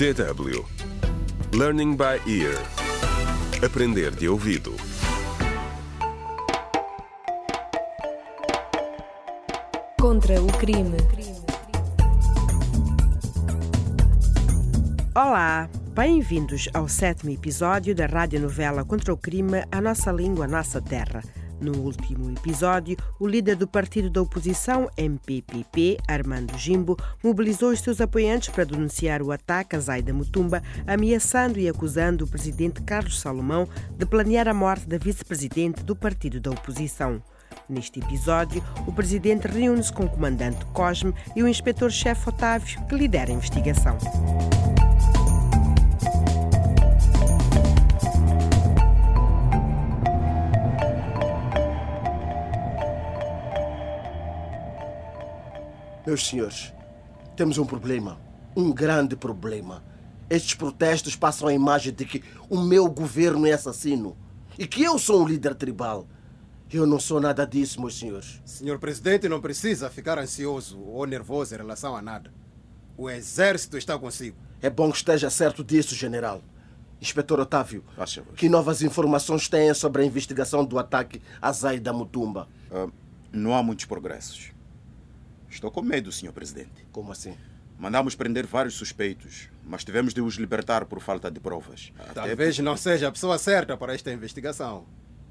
DW Learning by Ear Aprender de ouvido Contra o crime. Olá, bem-vindos ao sétimo episódio da radionovela Contra o Crime, A Nossa Língua, a Nossa Terra. No último episódio, o líder do partido da oposição, MPPP, Armando Jimbo, mobilizou os seus apoiantes para denunciar o ataque a Zaida Mutumba, ameaçando e acusando o presidente Carlos Salomão de planear a morte da vice-presidente do partido da oposição. Neste episódio, o presidente reúne-se com o comandante Cosme e o inspetor-chefe Otávio, que lidera a investigação. Meus senhores, temos um problema. Um grande problema. Estes protestos passam a imagem de que o meu governo é assassino e que eu sou um líder tribal. Eu não sou nada disso, meus senhores. Senhor presidente, não precisa ficar ansioso ou nervoso em relação a nada. O exército está consigo. É bom que esteja certo disso, general. Inspetor Otávio, favor. que novas informações têm sobre a investigação do ataque a Zaida Mutumba? Ah, não há muitos progressos. Estou com medo, senhor presidente. Como assim? Mandamos prender vários suspeitos, mas tivemos de os libertar por falta de provas. Até Talvez não seja a pessoa certa para esta investigação.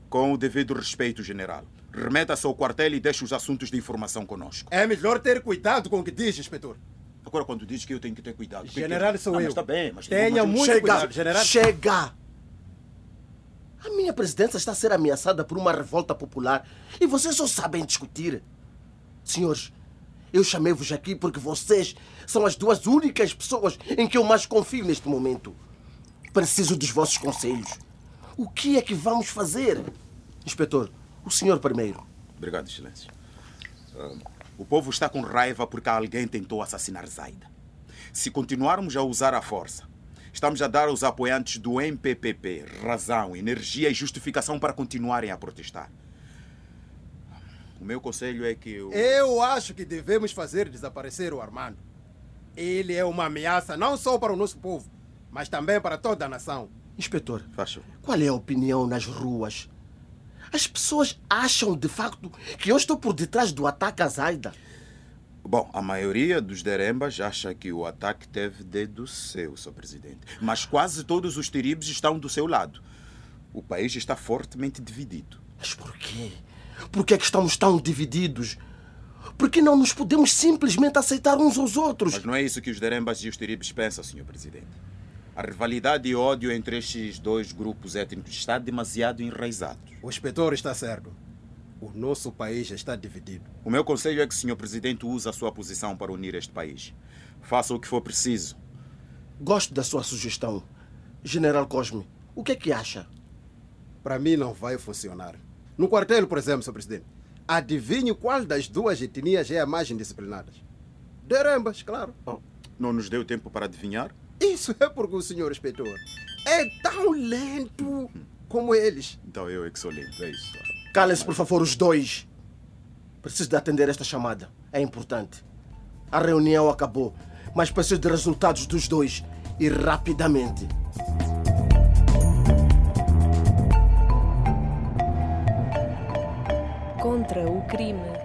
Com o devido respeito, general. Remeta-se ao quartel e deixe os assuntos de informação conosco. É melhor ter cuidado com o que diz, inspetor. Agora, quando diz que eu tenho que ter cuidado. General sou Não, eu. Mas está bem, mas Tenha muito Chega! cuidado, general. Chega! A minha presidência está a ser ameaçada por uma revolta popular e vocês só sabem discutir. Senhores, eu chamei-vos aqui porque vocês são as duas únicas pessoas em que eu mais confio neste momento. Preciso dos vossos conselhos. O que é que vamos fazer? Inspetor, o senhor primeiro. Obrigado, excelência. Ah, o povo está com raiva porque alguém tentou assassinar Zaida. Se continuarmos a usar a força, estamos a dar aos apoiantes do MPPP razão, energia e justificação para continuarem a protestar. O meu conselho é que eu... Eu acho que devemos fazer desaparecer o Armando. Ele é uma ameaça não só para o nosso povo, mas também para toda a nação. Inspetor, favor. qual é a opinião nas ruas? As pessoas acham de facto que eu estou por detrás do ataque a Zaida. Bom, a maioria dos derembas acha que o ataque teve dedo seu, Sr. Presidente. Mas quase todos os tiribes estão do seu lado. O país está fortemente dividido. Mas por quê? Por que é que estamos tão divididos? Por que não nos podemos simplesmente aceitar uns aos outros? Mas não é isso que os derembas e os tiribes pensam, Sr. Presidente. A rivalidade e ódio entre estes dois grupos étnicos está demasiado enraizado. O inspetor está certo. O nosso país está dividido. O meu conselho é que o Sr. Presidente use a sua posição para unir este país. Faça o que for preciso. Gosto da sua sugestão. General Cosme, o que é que acha? Para mim não vai funcionar. No quartel, por exemplo, Sr. Presidente, adivinhe qual das duas etnias é a mais indisciplinada? Derembas, claro. Não nos deu tempo para adivinhar? Isso é porque o senhor inspetor é tão lento como eles. Então eu é que sou lento, é isso. Calem-se, por favor, os dois. Preciso de atender esta chamada. É importante. A reunião acabou, mas preciso de resultados dos dois e rapidamente. Contra o crime.